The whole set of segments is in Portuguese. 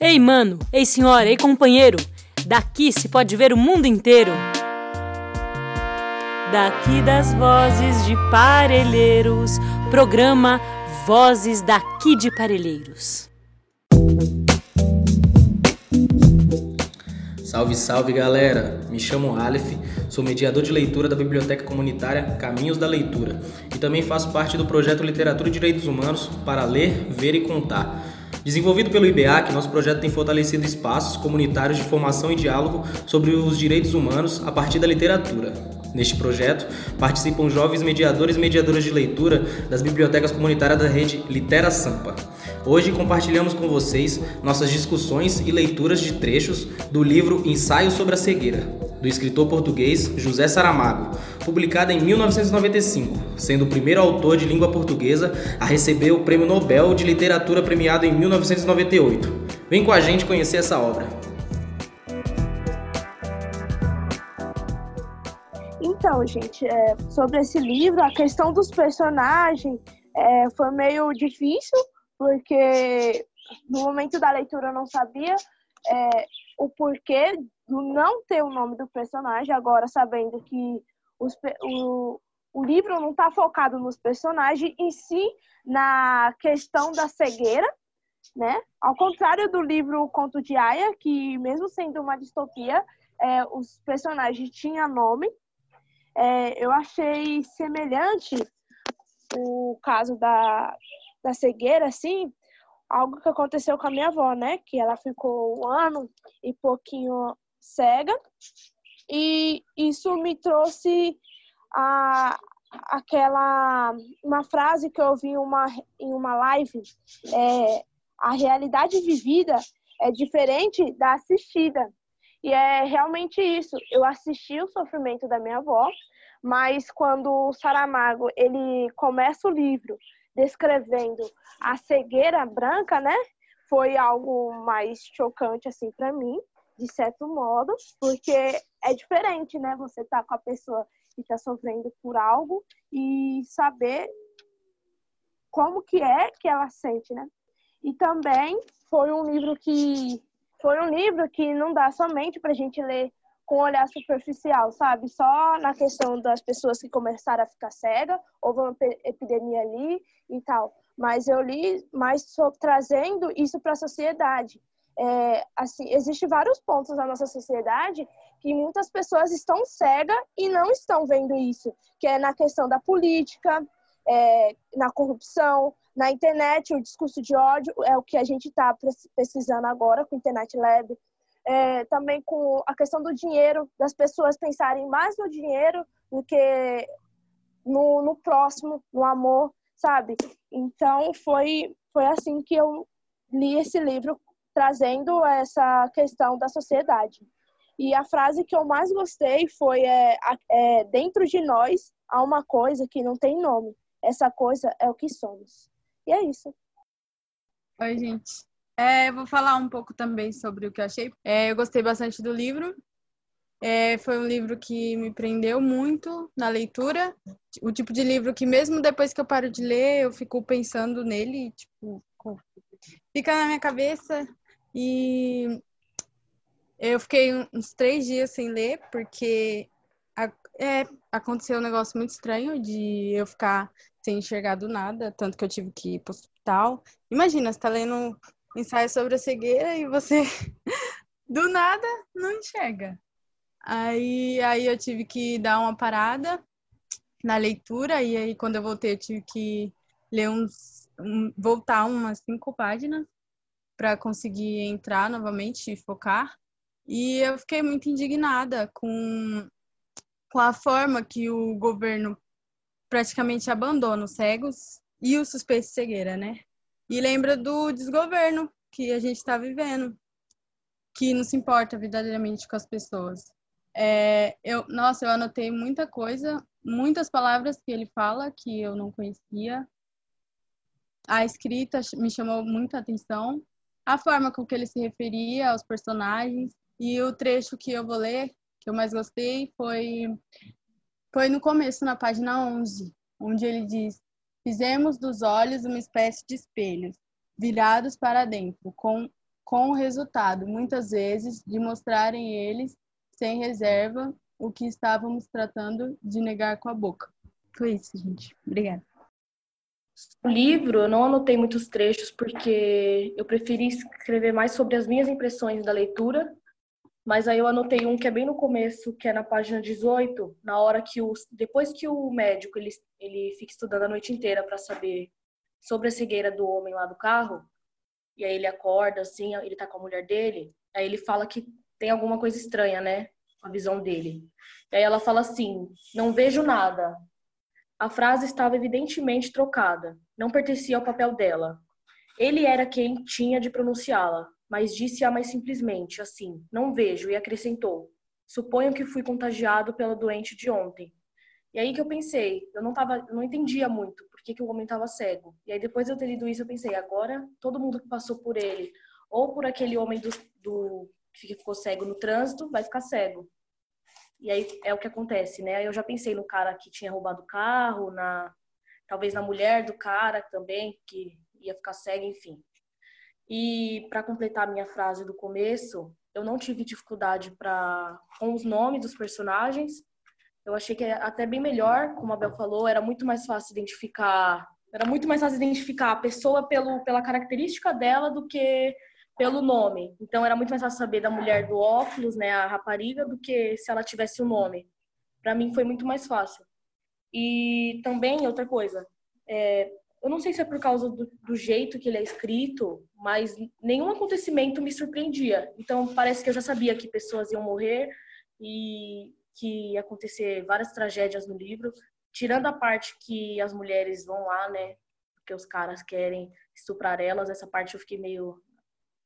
Ei, mano, ei, senhora, ei, companheiro, daqui se pode ver o mundo inteiro. Daqui das vozes de Parelheiros, programa Vozes daqui de Parelheiros. Salve, salve galera! Me chamo Aleph, sou mediador de leitura da Biblioteca Comunitária Caminhos da Leitura e também faço parte do projeto Literatura e Direitos Humanos para ler, ver e contar Desenvolvido pelo IBEAC, nosso projeto tem fortalecido espaços comunitários de formação e diálogo sobre os direitos humanos a partir da literatura. Neste projeto, participam jovens mediadores e mediadoras de leitura das bibliotecas comunitárias da rede Litera Sampa. Hoje compartilhamos com vocês nossas discussões e leituras de trechos do livro Ensaio sobre a Cegueira, do escritor português José Saramago, publicada em 1995, sendo o primeiro autor de língua portuguesa a receber o Prêmio Nobel de Literatura premiado em 1998. Vem com a gente conhecer essa obra. Então, gente, é, sobre esse livro, a questão dos personagens é, foi meio difícil, porque no momento da leitura eu não sabia é, o porquê do não ter o nome do personagem, agora sabendo que os, o, o livro não está focado nos personagens, em si na questão da cegueira, né? Ao contrário do livro Conto de Aya, que mesmo sendo uma distopia, é, os personagens tinham nome. É, eu achei semelhante o caso da, da cegueira, assim, algo que aconteceu com a minha avó, né? Que ela ficou um ano e pouquinho cega. E isso me trouxe a, aquela uma frase que eu ouvi uma, em uma live. É, a realidade vivida é diferente da assistida. E é realmente isso. Eu assisti o sofrimento da minha avó, mas quando o Saramago ele começa o livro descrevendo a cegueira branca, né? Foi algo mais chocante assim para mim de certo modo, porque é diferente, né? Você tá com a pessoa que está sofrendo por algo e saber como que é que ela sente, né? E também foi um livro que foi um livro que não dá somente para gente ler com um olhar superficial, sabe? Só na questão das pessoas que começaram a ficar cega, houve uma epidemia ali e tal. Mas eu li mais trazendo isso para a sociedade é, assim, existem vários pontos na nossa sociedade que muitas pessoas estão cegas e não estão vendo isso, que é na questão da política, é, na corrupção, na internet, o discurso de ódio é o que a gente está pesquisando agora com Internet Lab, é, também com a questão do dinheiro, das pessoas pensarem mais no dinheiro do que no, no próximo, no amor, sabe? Então foi foi assim que eu li esse livro trazendo essa questão da sociedade. E a frase que eu mais gostei foi: é, é, dentro de nós há uma coisa que não tem nome. Essa coisa é o que somos. E é isso. Oi, gente. É, vou falar um pouco também sobre o que eu achei. É, eu gostei bastante do livro. É, foi um livro que me prendeu muito na leitura. O tipo de livro que, mesmo depois que eu paro de ler, eu fico pensando nele, tipo, fica na minha cabeça e eu fiquei uns três dias sem ler, porque é, aconteceu um negócio muito estranho de eu ficar sem enxergar do nada, tanto que eu tive que ir para o hospital. Imagina, você tá lendo ensaio sobre a cegueira e você do nada não enxerga. Aí, aí eu tive que dar uma parada na leitura, e aí quando eu voltei eu tive que ler uns. Um, voltar umas cinco páginas para conseguir entrar novamente e focar. E eu fiquei muito indignada com, com a forma que o governo praticamente abandona os cegos e o suspeito de cegueira, né? E lembra do desgoverno que a gente está vivendo, que não se importa verdadeiramente com as pessoas. É, eu, nossa, eu anotei muita coisa, muitas palavras que ele fala que eu não conhecia. A escrita me chamou muita atenção a forma com que ele se referia aos personagens. E o trecho que eu vou ler, que eu mais gostei, foi, foi no começo, na página 11, onde ele diz: Fizemos dos olhos uma espécie de espelhos, virados para dentro, com, com o resultado, muitas vezes, de mostrarem eles, sem reserva, o que estávamos tratando de negar com a boca. Foi isso, gente. Obrigada. O livro, eu não anotei muitos trechos porque eu preferi escrever mais sobre as minhas impressões da leitura, mas aí eu anotei um que é bem no começo, que é na página 18, na hora que o depois que o médico ele, ele fica estudando a noite inteira para saber sobre a cegueira do homem lá do carro, e aí ele acorda assim, ele tá com a mulher dele, aí ele fala que tem alguma coisa estranha, né? A visão dele. E aí ela fala assim: "Não vejo nada, a frase estava evidentemente trocada, não pertencia ao papel dela. Ele era quem tinha de pronunciá-la, mas disse-a mais simplesmente, assim, não vejo, e acrescentou, suponho que fui contagiado pela doente de ontem. E aí que eu pensei, eu não tava, não entendia muito por que, que o homem estava cego. E aí depois de eu ter lido isso, eu pensei, agora todo mundo que passou por ele, ou por aquele homem do, do que ficou cego no trânsito, vai ficar cego. E aí é o que acontece, né? Eu já pensei no cara que tinha roubado o carro, na talvez na mulher do cara também que ia ficar cega, enfim. E para completar a minha frase do começo, eu não tive dificuldade para com os nomes dos personagens. Eu achei que é até bem melhor, como a Bel falou, era muito mais fácil identificar, era muito mais fácil identificar a pessoa pelo pela característica dela do que pelo nome. Então era muito mais fácil saber da mulher do óculos, né, a rapariga, do que se ela tivesse o um nome. Para mim foi muito mais fácil. E também outra coisa, é, eu não sei se é por causa do, do, jeito que ele é escrito, mas nenhum acontecimento me surpreendia. Então parece que eu já sabia que pessoas iam morrer e que ia acontecer várias tragédias no livro, tirando a parte que as mulheres vão lá, né? Porque os caras querem estuprar elas, essa parte eu fiquei meio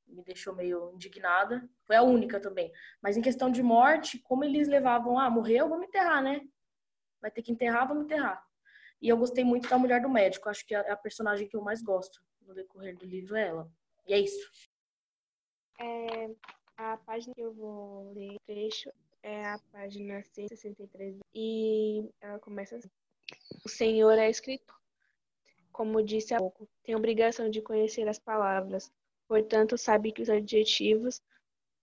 me deixou meio indignada. Foi a única também. Mas em questão de morte, como eles levavam, ah, morreu, vamos enterrar, né? Vai ter que enterrar, vamos enterrar. E eu gostei muito da mulher do médico. Acho que é a personagem que eu mais gosto no decorrer do livro é ela. E é isso. É, a página que eu vou ler trecho é a página 163 e ela começa assim. O Senhor é escritor. Como disse há pouco, tem obrigação de conhecer as palavras, Portanto, sabe que os adjetivos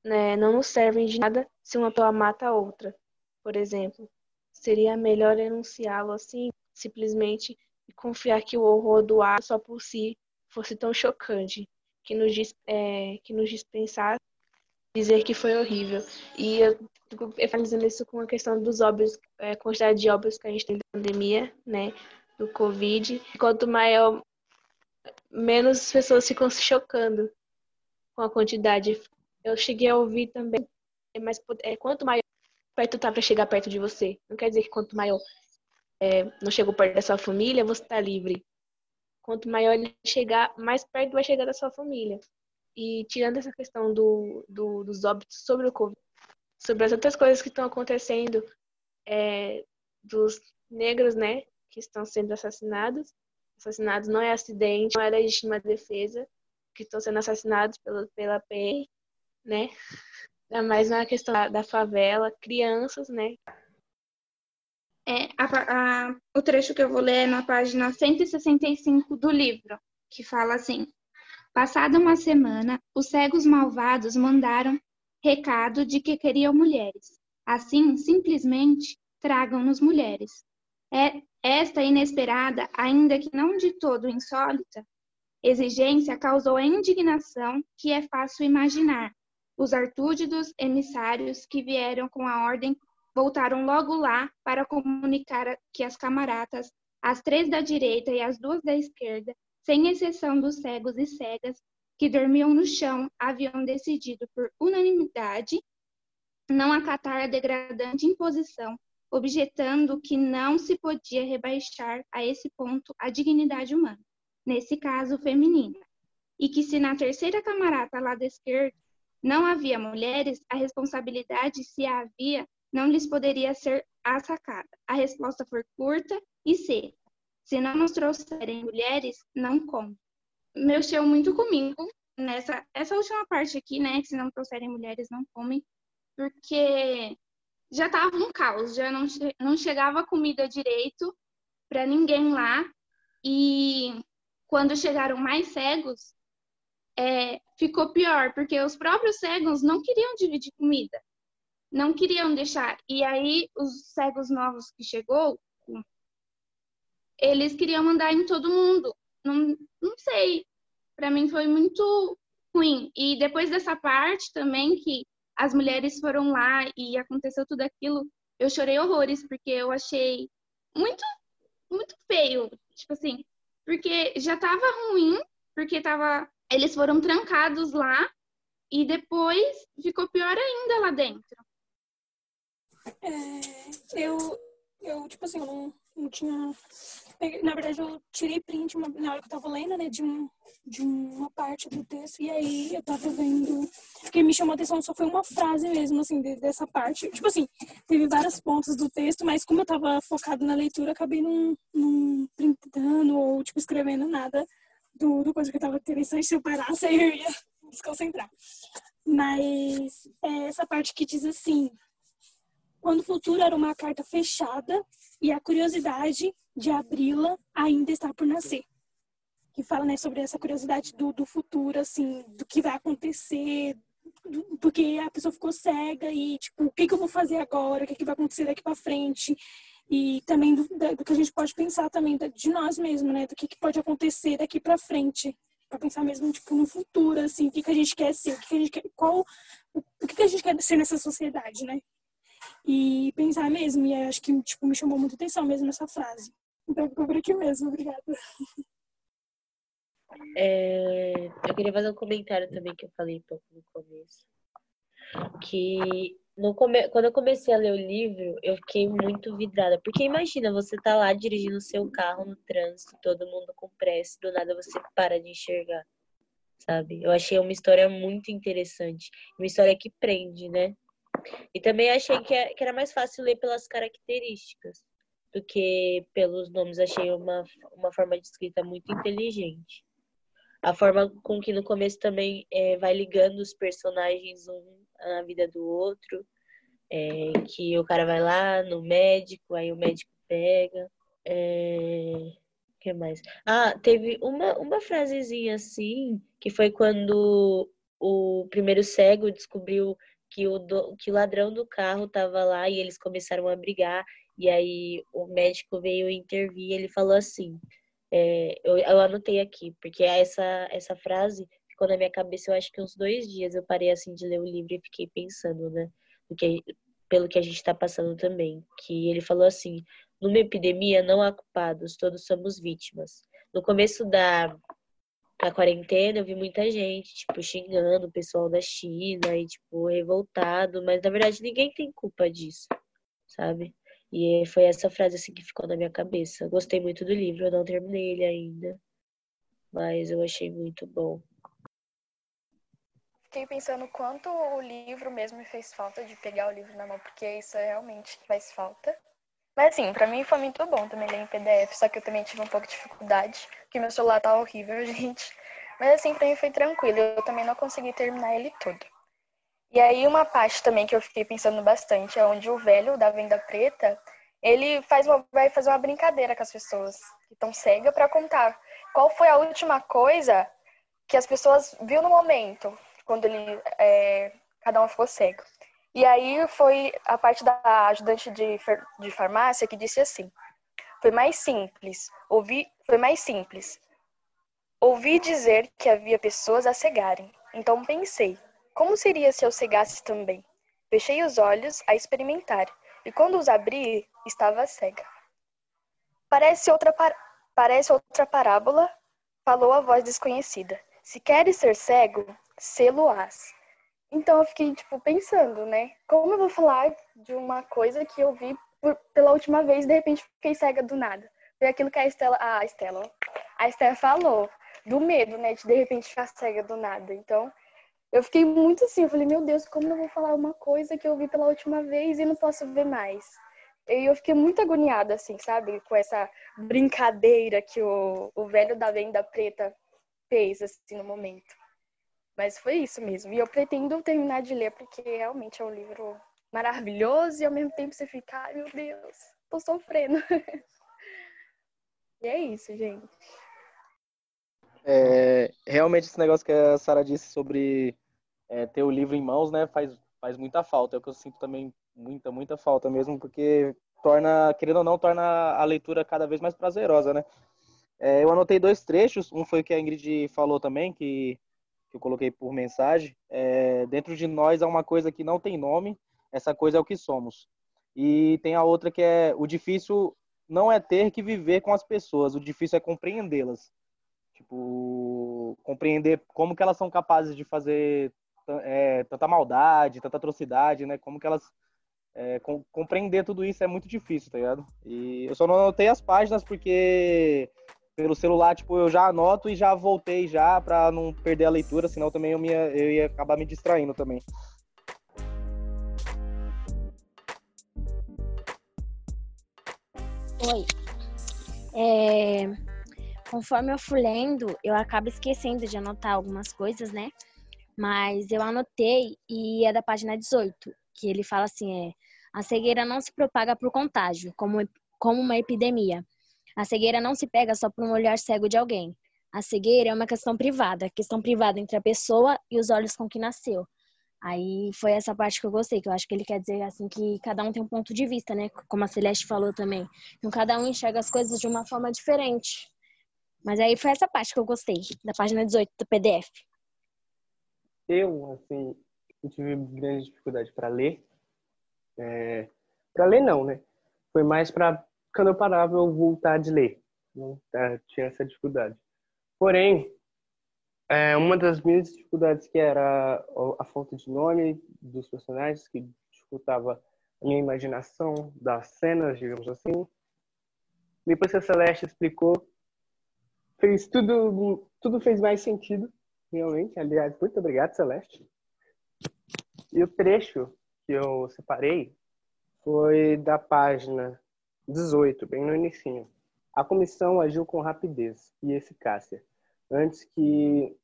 né, não nos servem de nada se uma pessoa mata a outra. Por exemplo, seria melhor enunciá-lo assim, simplesmente, e confiar que o horror do ato só por si fosse tão chocante, que nos, é, que nos dispensasse dizer que foi horrível. E eu fico fazendo isso com a questão dos óbitos, é, quantidade de óbitos que a gente tem da pandemia, né, do Covid. Quanto maior, menos pessoas ficam se chocando com a quantidade. Eu cheguei a ouvir também, mas é, quanto maior perto tá para chegar perto de você. Não quer dizer que quanto maior é, não chegou perto da sua família, você está livre. Quanto maior ele chegar, mais perto vai chegar da sua família. E tirando essa questão do, do dos óbitos sobre o Covid, sobre as outras coisas que estão acontecendo, é, dos negros, né, que estão sendo assassinados. Assassinados não é acidente, não é legítima defesa que estão sendo assassinados pela, pela PM, né? Ainda mais na questão da, da favela, crianças, né? É, a, a, o trecho que eu vou ler é na página 165 do livro, que fala assim: Passada uma semana, os cegos malvados mandaram recado de que queriam mulheres. Assim, simplesmente, tragam-nos mulheres. É, esta inesperada, ainda que não de todo insólita, exigência causou a indignação que é fácil imaginar. Os artúdidos emissários que vieram com a ordem voltaram logo lá para comunicar que as camaradas, as três da direita e as duas da esquerda, sem exceção dos cegos e cegas que dormiam no chão, haviam decidido por unanimidade não acatar a degradante imposição, objetando que não se podia rebaixar a esse ponto a dignidade humana nesse caso feminina, e que se na terceira camarata lá da esquerda não havia mulheres, a responsabilidade, se havia, não lhes poderia ser assacada. A resposta foi curta e seca. Se não nos trouxerem mulheres, não come. Mexeu muito comigo nessa essa última parte aqui, né? Que se não trouxerem mulheres, não comem, porque já estava um caos, já não, não chegava comida direito para ninguém lá. E quando chegaram mais cegos, é, ficou pior, porque os próprios cegos não queriam dividir comida, não queriam deixar. E aí os cegos novos que chegou, eles queriam mandar em todo mundo. Não, não sei, para mim foi muito ruim. E depois dessa parte também que as mulheres foram lá e aconteceu tudo aquilo, eu chorei horrores porque eu achei muito muito feio, tipo assim, porque já tava ruim, porque tava eles foram trancados lá e depois ficou pior ainda lá dentro. É, eu, eu, tipo assim, eu não, não tinha. Na verdade, eu tirei print uma, na hora que eu tava lendo, né, de, um, de uma parte do texto, e aí eu tava vendo. O que me chamou a atenção só foi uma frase mesmo, assim, de, dessa parte. Tipo assim, teve vários pontos do texto, mas como eu tava focado na leitura, acabei não, não printando ou, tipo, escrevendo nada do, do coisa que eu tava interessante se eu parasse, aí eu ia desconcentrar. Mas é essa parte que diz assim: quando o futuro era uma carta fechada e a curiosidade de abri-la ainda está por nascer. Que fala né, sobre essa curiosidade do, do futuro, assim, do que vai acontecer, do, porque a pessoa ficou cega e, tipo, o que, que eu vou fazer agora, o que, que vai acontecer daqui para frente. E também do, do, que a gente pode pensar também de nós mesmos, né? Do que, que pode acontecer daqui para frente. para pensar mesmo, tipo, no futuro, assim, o que, que a gente quer ser, o que, que a gente quer, qual, o que, que a gente quer ser nessa sociedade, né? E pensar mesmo. E acho que tipo, me chamou muita atenção mesmo essa frase. Então ficou por aqui mesmo, obrigada. É, eu queria fazer um comentário também que eu falei um pouco no começo. Que no come... quando eu comecei a ler o livro, eu fiquei muito vidrada. Porque imagina, você tá lá dirigindo o seu carro no trânsito, todo mundo com pressa, do nada você para de enxergar. Sabe? Eu achei uma história muito interessante. Uma história que prende, né? E também achei que, é, que era mais fácil ler pelas características do que pelos nomes. Achei uma, uma forma de escrita muito inteligente. A forma com que no começo também é, vai ligando os personagens um na vida do outro. É, que o cara vai lá no médico, aí o médico pega. É... que mais? Ah, teve uma, uma frasezinha assim, que foi quando o primeiro cego descobriu que o, do, que o ladrão do carro estava lá e eles começaram a brigar. E aí o médico veio intervir ele falou assim: é, eu, eu anotei aqui, porque essa, essa frase ficou na minha cabeça, eu acho que uns dois dias eu parei assim de ler o livro e fiquei pensando, né? Do que, pelo que a gente está passando também. Que ele falou assim: numa epidemia não há culpados, todos somos vítimas. No começo da, na quarentena eu vi muita gente, tipo, xingando o pessoal da China e, tipo, revoltado, mas na verdade ninguém tem culpa disso, sabe? E foi essa frase assim que ficou na minha cabeça. Gostei muito do livro, eu não terminei ele ainda, mas eu achei muito bom. Fiquei pensando quanto o livro mesmo me fez falta de pegar o livro na mão, porque isso realmente faz falta. Mas assim, pra mim foi muito bom também ler em PDF, só que eu também tive um pouco de dificuldade, porque meu celular tá horrível, gente. Mas assim, pra mim foi tranquilo, eu também não consegui terminar ele todo. E aí uma parte também que eu fiquei pensando bastante é onde o velho da venda preta, ele faz uma, vai fazer uma brincadeira com as pessoas que estão cegas para contar qual foi a última coisa que as pessoas viu no momento, quando ele é, cada um ficou cego. E aí foi a parte da ajudante de, de farmácia que disse assim: foi mais simples, ouvi, foi mais simples. Ouvi dizer que havia pessoas a cegarem. Então pensei: como seria se eu cegasse também? Fechei os olhos a experimentar, e quando os abri, estava cega. Parece outra, par... Parece outra parábola, falou a voz desconhecida. Se queres ser cego, sê-lo-ás. Então eu fiquei, tipo, pensando, né? Como eu vou falar de uma coisa que eu vi por, pela última vez de repente fiquei cega do nada? Foi aquilo que a Estela, ah, a Estela, a Estela falou, do medo, né? De de repente ficar cega do nada. Então eu fiquei muito assim, eu falei, meu Deus, como eu vou falar uma coisa que eu vi pela última vez e não posso ver mais? E eu fiquei muito agoniada, assim, sabe? Com essa brincadeira que o, o velho da venda preta fez, assim, no momento. Mas foi isso mesmo. E eu pretendo terminar de ler porque realmente é um livro maravilhoso e ao mesmo tempo você fica, ai meu Deus, tô sofrendo. e é isso, gente. É, realmente esse negócio que a Sara disse sobre é, ter o livro em mãos, né, faz, faz muita falta. É o que eu sinto também muita, muita falta mesmo, porque torna, querendo ou não, torna a leitura cada vez mais prazerosa, né? É, eu anotei dois trechos, um foi o que a Ingrid falou também, que, que eu coloquei por mensagem. É, dentro de nós há uma coisa que não tem nome, essa coisa é o que somos. E tem a outra que é o difícil não é ter que viver com as pessoas, o difícil é compreendê-las. Tipo, compreender como que elas são capazes de fazer é, tanta maldade, tanta atrocidade, né? Como que elas é, com, compreender tudo isso é muito difícil, tá ligado? E eu só não anotei as páginas porque pelo celular, tipo, eu já anoto e já voltei já para não perder a leitura, senão também eu, me, eu ia acabar me distraindo também. Oi. É, conforme eu fui lendo, eu acabo esquecendo de anotar algumas coisas, né? Mas eu anotei e é da página 18, que ele fala assim, é, a cegueira não se propaga por contágio, como, como uma epidemia. A cegueira não se pega só por um olhar cego de alguém. A cegueira é uma questão privada, questão privada entre a pessoa e os olhos com que nasceu. Aí foi essa parte que eu gostei, que eu acho que ele quer dizer assim que cada um tem um ponto de vista, né? Como a Celeste falou também. Então cada um enxerga as coisas de uma forma diferente. Mas aí foi essa parte que eu gostei, da página 18 do PDF. Eu, assim, eu tive grande dificuldade para ler. É... Para ler não, né? Foi mais para quando eu parava eu voltar de ler. Né? Tinha essa dificuldade. Porém, é, uma das minhas dificuldades que era a falta de nome dos personagens, que dificultava a minha imaginação das cenas, digamos assim. Depois que a Celeste explicou, fez tudo, tudo fez mais sentido, realmente. Aliás, muito obrigado, Celeste. E o trecho que eu separei foi da página 18, bem no início. A comissão agiu com rapidez e eficácia Antes que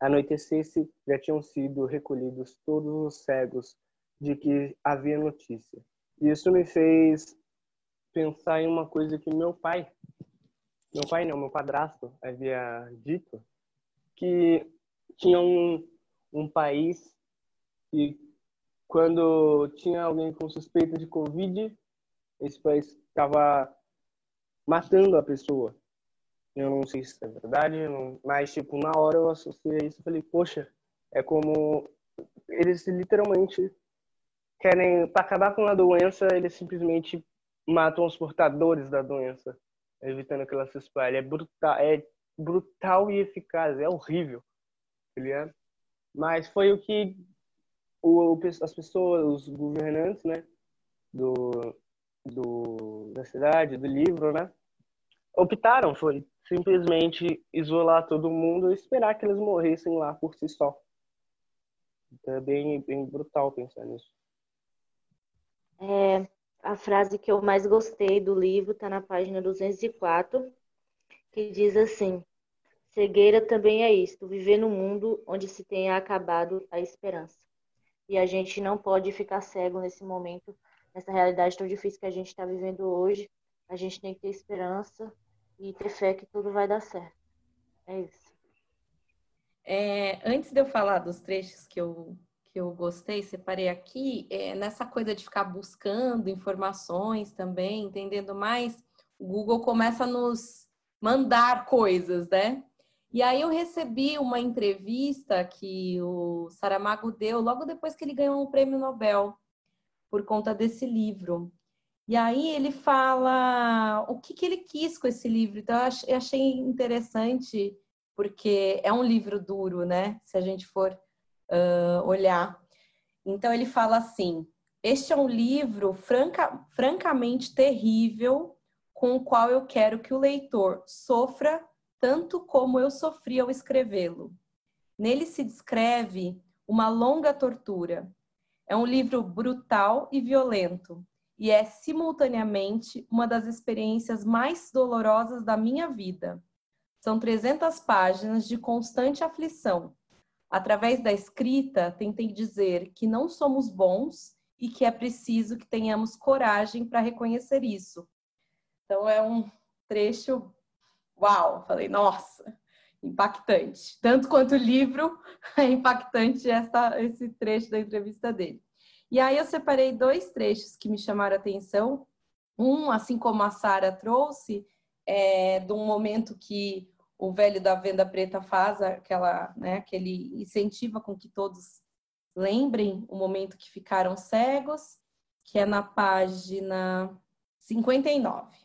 anoitecesse, já tinham sido recolhidos todos os cegos de que havia notícia. Isso me fez pensar em uma coisa que meu pai, meu pai não, meu padrasto havia dito, que tinha um, um país que quando tinha alguém com suspeita de Covid, esse país estava matando a pessoa. Eu não sei se é verdade, mas, tipo, na hora eu associei isso e falei, poxa, é como eles literalmente querem, para acabar com a doença, eles simplesmente matam os portadores da doença, evitando que ela se espalhe. É brutal, é brutal e eficaz, é horrível, tá? Mas foi o que o, as pessoas, os governantes, né, do, do, da cidade, do livro, né, optaram, foi simplesmente isolar todo mundo e esperar que eles morressem lá por si só. Então é bem, bem brutal pensar nisso. É, a frase que eu mais gostei do livro está na página 204, que diz assim: Cegueira também é isto, viver num mundo onde se tenha acabado a esperança. E a gente não pode ficar cego nesse momento, nessa realidade tão difícil que a gente está vivendo hoje. A gente tem que ter esperança e ter fé que tudo vai dar certo. É isso. É, antes de eu falar dos trechos que eu, que eu gostei, separei aqui, é, nessa coisa de ficar buscando informações também, entendendo mais, o Google começa a nos mandar coisas, né? E aí eu recebi uma entrevista que o Saramago deu logo depois que ele ganhou um prêmio Nobel por conta desse livro. E aí ele fala o que, que ele quis com esse livro. Então eu achei interessante, porque é um livro duro, né? Se a gente for uh, olhar. Então ele fala assim: este é um livro franca, francamente terrível, com o qual eu quero que o leitor sofra tanto como eu sofri ao escrevê-lo. Nele se descreve uma longa tortura. É um livro brutal e violento, e é simultaneamente uma das experiências mais dolorosas da minha vida. São 300 páginas de constante aflição. Através da escrita, tentei dizer que não somos bons e que é preciso que tenhamos coragem para reconhecer isso. Então é um trecho, uau, falei, nossa. Impactante. Tanto quanto o livro, é impactante essa, esse trecho da entrevista dele. E aí eu separei dois trechos que me chamaram atenção. Um, assim como a Sara trouxe, é de um momento que o velho da venda preta faz aquela, né, aquele incentiva com que todos lembrem o momento que ficaram cegos, que é na página 59.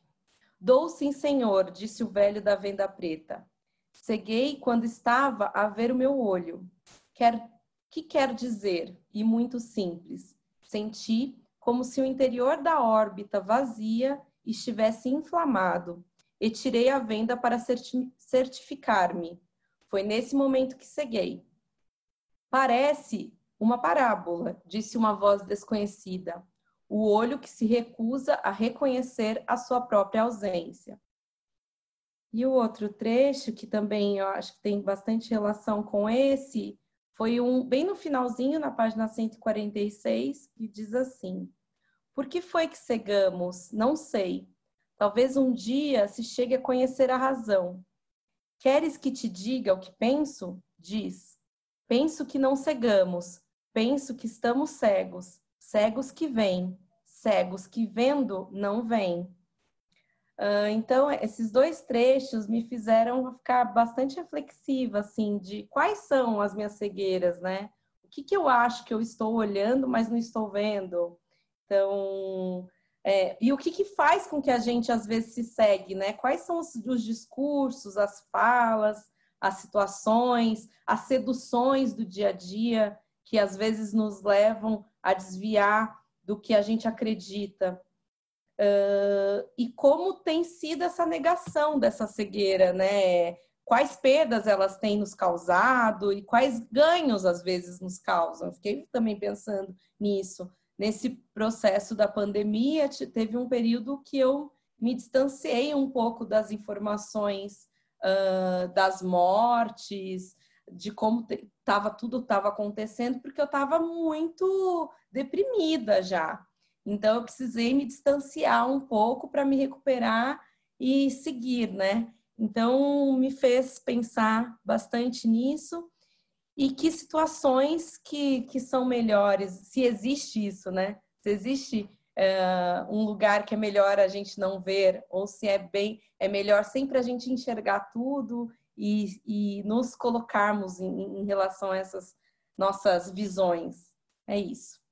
Dou sim, senhor, disse o velho da venda preta. Ceguei quando estava a ver o meu olho. Quer, que quer dizer? E muito simples. Senti como se o interior da órbita vazia estivesse inflamado e tirei a venda para certificar-me. Foi nesse momento que ceguei. Parece uma parábola, disse uma voz desconhecida. O olho que se recusa a reconhecer a sua própria ausência. E o outro trecho, que também eu acho que tem bastante relação com esse, foi um bem no finalzinho, na página 146, que diz assim: Por que foi que cegamos? Não sei. Talvez um dia se chegue a conhecer a razão. Queres que te diga o que penso? Diz. Penso que não cegamos, penso que estamos cegos, cegos que vêm, cegos que vendo não vêm. Uh, então, esses dois trechos me fizeram ficar bastante reflexiva, assim, de quais são as minhas cegueiras, né? O que, que eu acho que eu estou olhando, mas não estou vendo? Então, é, e o que, que faz com que a gente às vezes se segue, né? Quais são os, os discursos, as falas, as situações, as seduções do dia a dia que às vezes nos levam a desviar do que a gente acredita. Uh, e como tem sido essa negação dessa cegueira, né? Quais perdas elas têm nos causado e quais ganhos às vezes nos causam. Fiquei também pensando nisso nesse processo da pandemia, teve um período que eu me distanciei um pouco das informações uh, das mortes, de como tava, tudo estava acontecendo, porque eu estava muito deprimida já. Então, eu precisei me distanciar um pouco para me recuperar e seguir, né? Então, me fez pensar bastante nisso e que situações que, que são melhores, se existe isso, né? Se existe uh, um lugar que é melhor a gente não ver, ou se é bem, é melhor sempre a gente enxergar tudo e, e nos colocarmos em, em relação a essas nossas visões. É isso.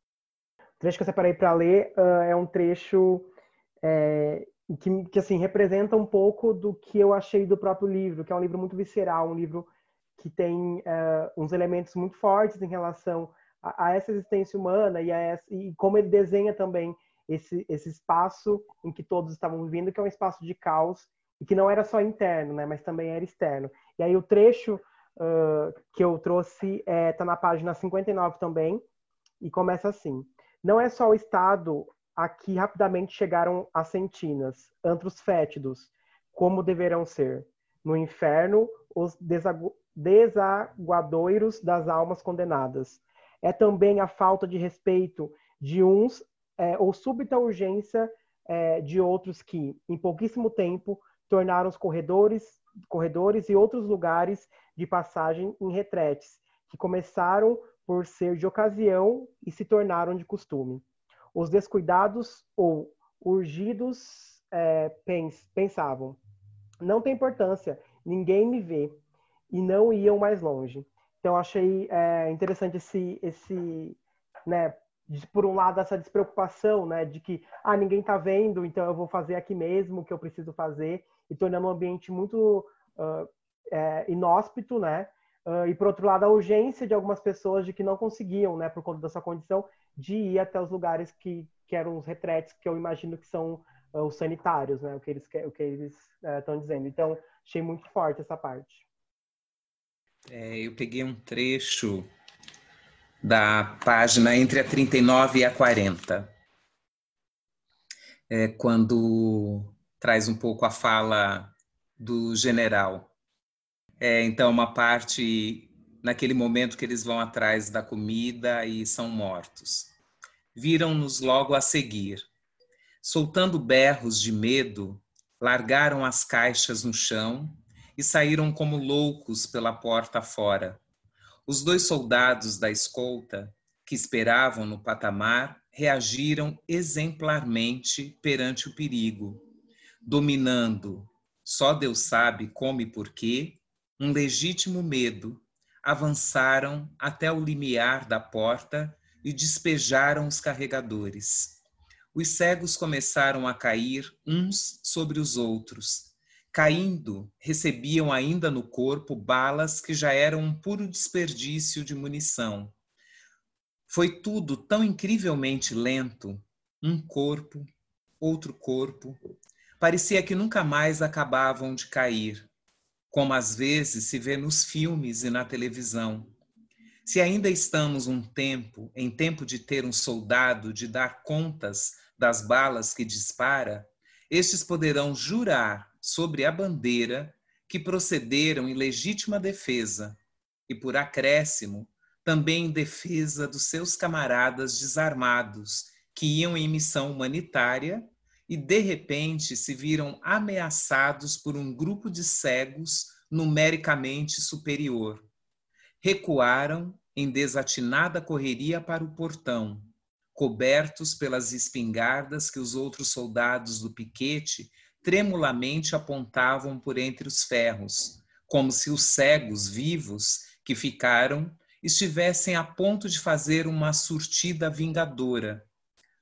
Trecho que eu separei para ler uh, é um trecho é, que, que assim representa um pouco do que eu achei do próprio livro, que é um livro muito visceral, um livro que tem uh, uns elementos muito fortes em relação a, a essa existência humana e, essa, e, como ele desenha também esse, esse espaço em que todos estavam vivendo, que é um espaço de caos e que não era só interno, né, mas também era externo. E aí o trecho uh, que eu trouxe está é, tá na página 59 também e começa assim: Não é só o estado a que rapidamente chegaram as sentinas, antros fétidos, como deverão ser. No inferno, os desaguadoiros das almas condenadas. É também a falta de respeito de uns é, ou súbita urgência é, de outros que, em pouquíssimo tempo, tornaram os corredores, corredores e outros lugares de passagem em retretes, que começaram por ser de ocasião e se tornaram de costume. Os descuidados ou urgidos é, pens, pensavam: não tem importância, ninguém me vê, e não iam mais longe. Então, achei é, interessante esse, esse né, por um lado, essa despreocupação, né, de que, ah, ninguém está vendo, então eu vou fazer aqui mesmo o que eu preciso fazer, e tornando um ambiente muito uh, é, inóspito, né, uh, e por outro lado, a urgência de algumas pessoas de que não conseguiam, né, por conta da sua condição, de ir até os lugares que, que eram os retretes, que eu imagino que são uh, os sanitários, né, o que eles o que eles estão dizendo. Então, achei muito forte essa parte. É, eu peguei um trecho da página entre a 39 e a 40, é, quando traz um pouco a fala do general. É, então, uma parte naquele momento que eles vão atrás da comida e são mortos. Viram-nos logo a seguir. Soltando berros de medo, largaram as caixas no chão e saíram como loucos pela porta fora. Os dois soldados da escolta, que esperavam no patamar, reagiram exemplarmente perante o perigo, dominando, só Deus sabe como e porquê, um legítimo medo, avançaram até o limiar da porta e despejaram os carregadores. Os cegos começaram a cair uns sobre os outros, Caindo, recebiam ainda no corpo balas que já eram um puro desperdício de munição. Foi tudo tão incrivelmente lento um corpo, outro corpo. Parecia que nunca mais acabavam de cair, como às vezes se vê nos filmes e na televisão. Se ainda estamos um tempo, em tempo de ter um soldado de dar contas das balas que dispara, estes poderão jurar sobre a bandeira que procederam em legítima defesa e, por acréscimo, também em defesa dos seus camaradas desarmados que iam em missão humanitária e, de repente, se viram ameaçados por um grupo de cegos numericamente superior. Recuaram em desatinada correria para o portão, cobertos pelas espingardas que os outros soldados do piquete tremulamente apontavam por entre os ferros, como se os cegos vivos que ficaram estivessem a ponto de fazer uma surtida vingadora.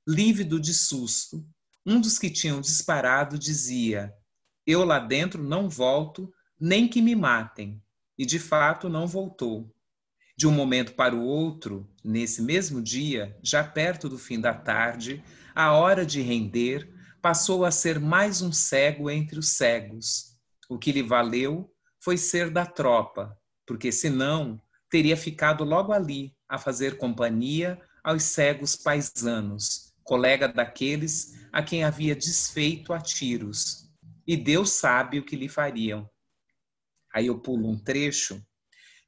Lívido de susto, um dos que tinham disparado dizia: Eu lá dentro não volto, nem que me matem. E de fato não voltou. De um momento para o outro, nesse mesmo dia, já perto do fim da tarde, a hora de render, passou a ser mais um cego entre os cegos. O que lhe valeu foi ser da tropa, porque senão teria ficado logo ali a fazer companhia aos cegos paisanos, colega daqueles a quem havia desfeito a tiros. E Deus sabe o que lhe fariam. Aí eu pulo um trecho.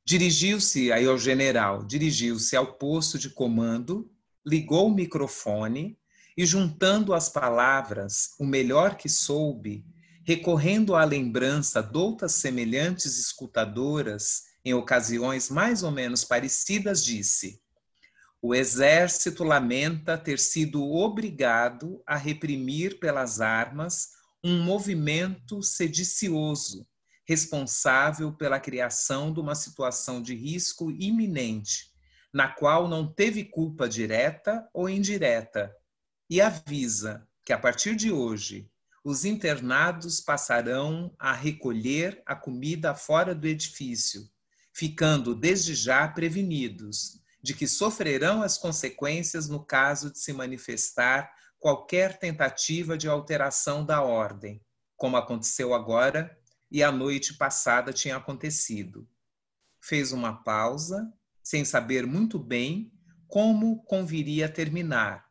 Dirigiu-se aí ao general, dirigiu-se ao posto de comando, ligou o microfone e juntando as palavras, o melhor que soube, recorrendo à lembrança de outras semelhantes escutadoras em ocasiões mais ou menos parecidas, disse: O exército lamenta ter sido obrigado a reprimir pelas armas um movimento sedicioso, responsável pela criação de uma situação de risco iminente, na qual não teve culpa direta ou indireta e avisa que a partir de hoje os internados passarão a recolher a comida fora do edifício, ficando desde já prevenidos de que sofrerão as consequências no caso de se manifestar qualquer tentativa de alteração da ordem, como aconteceu agora e a noite passada tinha acontecido. Fez uma pausa, sem saber muito bem como conviria terminar,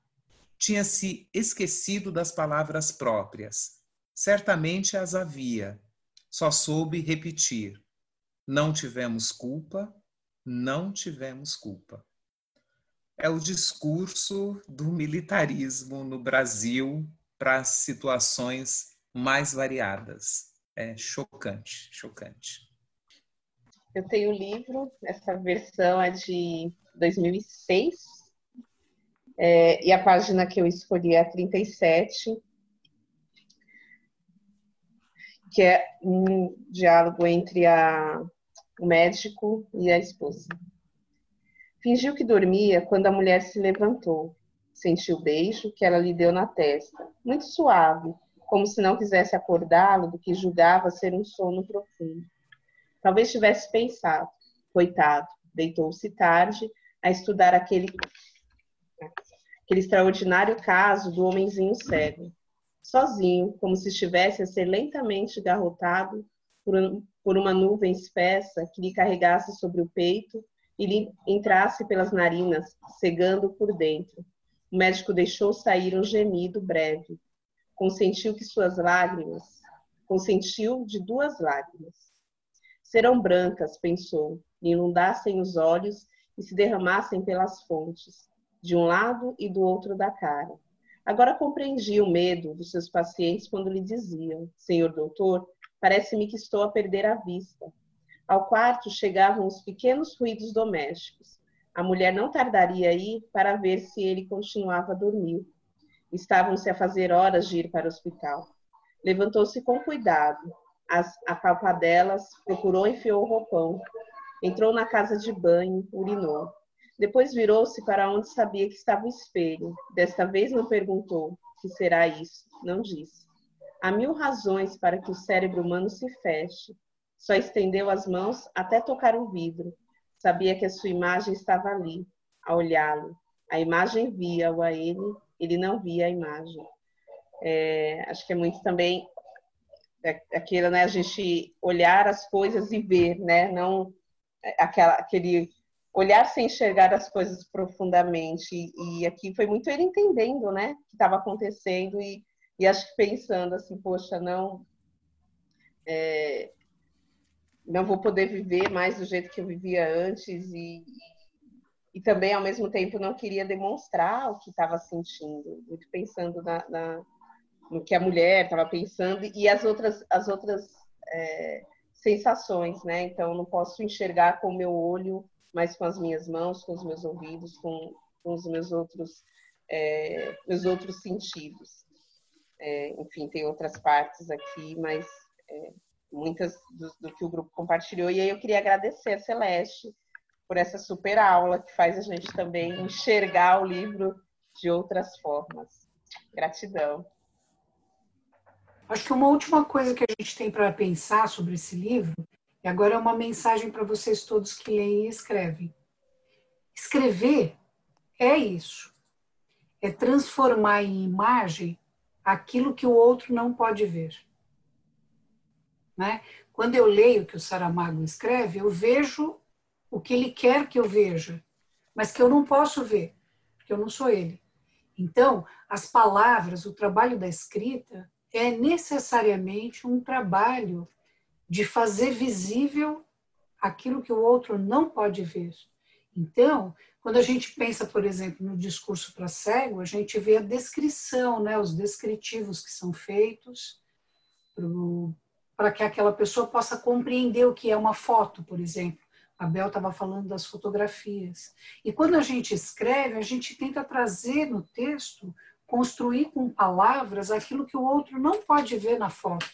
tinha se esquecido das palavras próprias. Certamente as havia, só soube repetir: não tivemos culpa, não tivemos culpa. É o discurso do militarismo no Brasil para situações mais variadas. É chocante, chocante. Eu tenho o livro, essa versão é de 2006, é, e a página que eu escolhi é a 37, que é um diálogo entre a, o médico e a esposa. Fingiu que dormia quando a mulher se levantou. Sentiu o beijo que ela lhe deu na testa, muito suave, como se não quisesse acordá-lo do que julgava ser um sono profundo. Talvez tivesse pensado, coitado, deitou-se tarde a estudar aquele aquele extraordinário caso do homenzinho cego, sozinho, como se estivesse a ser lentamente garrotado por, por uma nuvem espessa que lhe carregasse sobre o peito e lhe entrasse pelas narinas, cegando por dentro. O médico deixou sair um gemido breve. Consentiu que suas lágrimas, consentiu de duas lágrimas. Serão brancas, pensou, lhe inundassem os olhos e se derramassem pelas fontes de um lado e do outro da cara. Agora compreendia o medo dos seus pacientes quando lhe diziam: Senhor doutor, Parece-me que estou a perder a vista. Ao quarto chegavam os pequenos ruídos domésticos. A mulher não tardaria a ir para ver se ele continuava a dormir. Estavam-se a fazer horas de ir para o hospital. Levantou-se com cuidado. As, a palpadelas, procurou e enfiou o roupão. Entrou na casa de banho, urinou. Depois virou-se para onde sabia que estava o espelho. Desta vez não perguntou: que será isso? Não disse. Há mil razões para que o cérebro humano se feche. Só estendeu as mãos até tocar o vidro. Sabia que a sua imagem estava ali, a olhá-lo. A imagem via-o a ele, ele não via a imagem. É, acho que é muito também aquilo, né? A gente olhar as coisas e ver, né? Não aquela, aquele olhar sem enxergar as coisas profundamente. E, e aqui foi muito ele entendendo, né, o que estava acontecendo e, e acho que pensando assim, poxa, não, é, não vou poder viver mais do jeito que eu vivia antes e, e também ao mesmo tempo não queria demonstrar o que estava sentindo, muito pensando na, na, no que a mulher estava pensando e as outras as outras é, sensações, né? Então não posso enxergar com o meu olho mas com as minhas mãos, com os meus ouvidos, com, com os meus outros, é, meus outros sentidos. É, enfim, tem outras partes aqui, mas é, muitas do, do, que o grupo compartilhou. E aí eu queria agradecer a Celeste por essa super aula que faz a gente também enxergar o livro de outras formas. Gratidão. Acho que uma última coisa que a gente tem para pensar sobre esse livro e agora é uma mensagem para vocês todos que leem e escrevem. Escrever é isso. É transformar em imagem aquilo que o outro não pode ver. Né? Quando eu leio o que o Saramago escreve, eu vejo o que ele quer que eu veja, mas que eu não posso ver, porque eu não sou ele. Então, as palavras, o trabalho da escrita é necessariamente um trabalho de fazer visível aquilo que o outro não pode ver. Então, quando a gente pensa, por exemplo, no discurso para cego, a gente vê a descrição, né, os descritivos que são feitos para que aquela pessoa possa compreender o que é uma foto, por exemplo. A Bel estava falando das fotografias. E quando a gente escreve, a gente tenta trazer no texto, construir com palavras aquilo que o outro não pode ver na foto.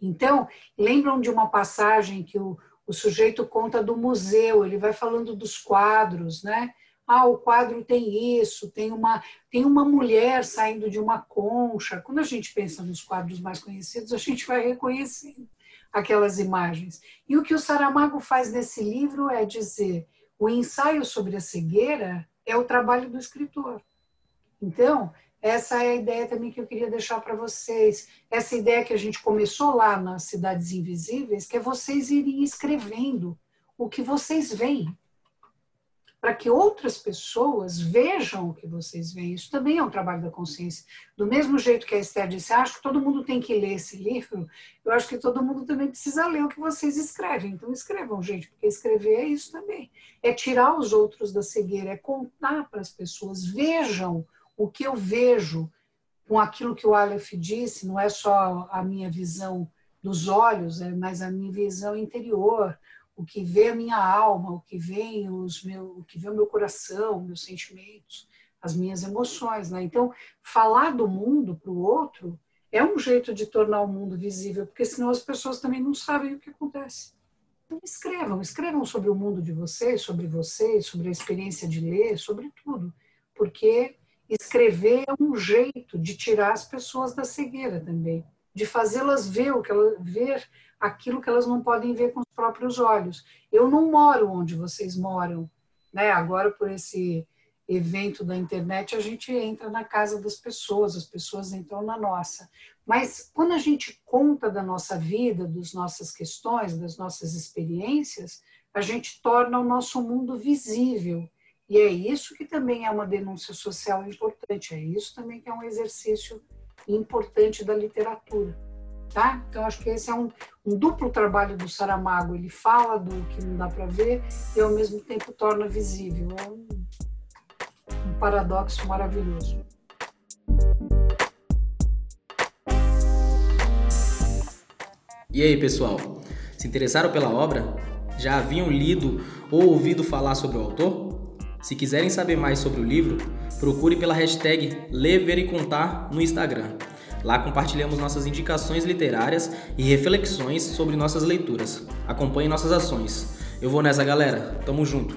Então, lembram de uma passagem que o, o sujeito conta do museu, ele vai falando dos quadros, né? Ah, o quadro tem isso, tem uma, tem uma mulher saindo de uma concha. Quando a gente pensa nos quadros mais conhecidos, a gente vai reconhecendo aquelas imagens. E o que o Saramago faz nesse livro é dizer: o ensaio sobre a cegueira é o trabalho do escritor. Então, essa é a ideia também que eu queria deixar para vocês. Essa ideia que a gente começou lá nas Cidades Invisíveis, que é vocês irem escrevendo o que vocês veem, para que outras pessoas vejam o que vocês veem. Isso também é um trabalho da consciência. Do mesmo jeito que a Esther disse, ah, acho que todo mundo tem que ler esse livro, eu acho que todo mundo também precisa ler o que vocês escrevem. Então escrevam, gente, porque escrever é isso também. É tirar os outros da cegueira, é contar para as pessoas, vejam o que eu vejo com aquilo que o Aleph disse, não é só a minha visão dos olhos, é mas a minha visão interior, o que vê a minha alma, o que vê os meu, o que vê o meu coração, meus sentimentos, as minhas emoções, né? Então, falar do mundo para o outro é um jeito de tornar o mundo visível, porque senão as pessoas também não sabem o que acontece. Então, escrevam, escrevam sobre o mundo de vocês, sobre vocês, sobre a experiência de ler, sobre tudo, porque escrever é um jeito de tirar as pessoas da cegueira também, de fazê-las ver o que elas ver aquilo que elas não podem ver com os próprios olhos. Eu não moro onde vocês moram, né? Agora por esse evento da internet a gente entra na casa das pessoas, as pessoas entram na nossa. Mas quando a gente conta da nossa vida, das nossas questões, das nossas experiências, a gente torna o nosso mundo visível e é isso que também é uma denúncia social importante, é isso também que é um exercício importante da literatura. Tá? Então, acho que esse é um, um duplo trabalho do Saramago. Ele fala do que não dá para ver e, ao mesmo tempo, torna visível. É um, um paradoxo maravilhoso. E aí, pessoal? Se interessaram pela obra? Já haviam lido ou ouvido falar sobre o autor? Se quiserem saber mais sobre o livro, procure pela hashtag Ler, Ver e Contar no Instagram. Lá compartilhamos nossas indicações literárias e reflexões sobre nossas leituras. Acompanhe nossas ações. Eu vou nessa, galera. Tamo junto.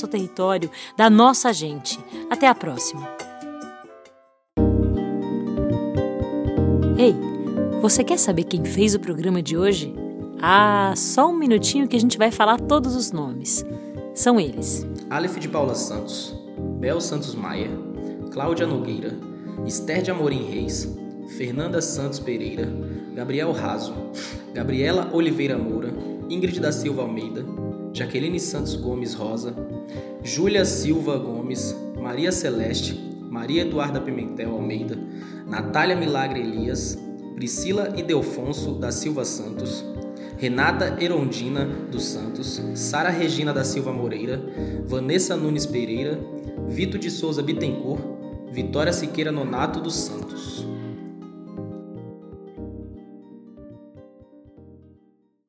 território, da nossa gente. Até a próxima! Ei, você quer saber quem fez o programa de hoje? Ah, só um minutinho que a gente vai falar todos os nomes. São eles: Aleph de Paula Santos, Bel Santos Maia, Cláudia Nogueira, Esther de Amorim Reis, Fernanda Santos Pereira, Gabriel Raso, Gabriela Oliveira Moura, Ingrid da Silva Almeida, Jaqueline Santos Gomes Rosa, Júlia Silva Gomes, Maria Celeste, Maria Eduarda Pimentel Almeida, Natália Milagre Elias, Priscila Idelfonso da Silva Santos, Renata Erondina dos Santos, Sara Regina da Silva Moreira, Vanessa Nunes Pereira, Vito de Souza Bittencourt, Vitória Siqueira Nonato dos Santos.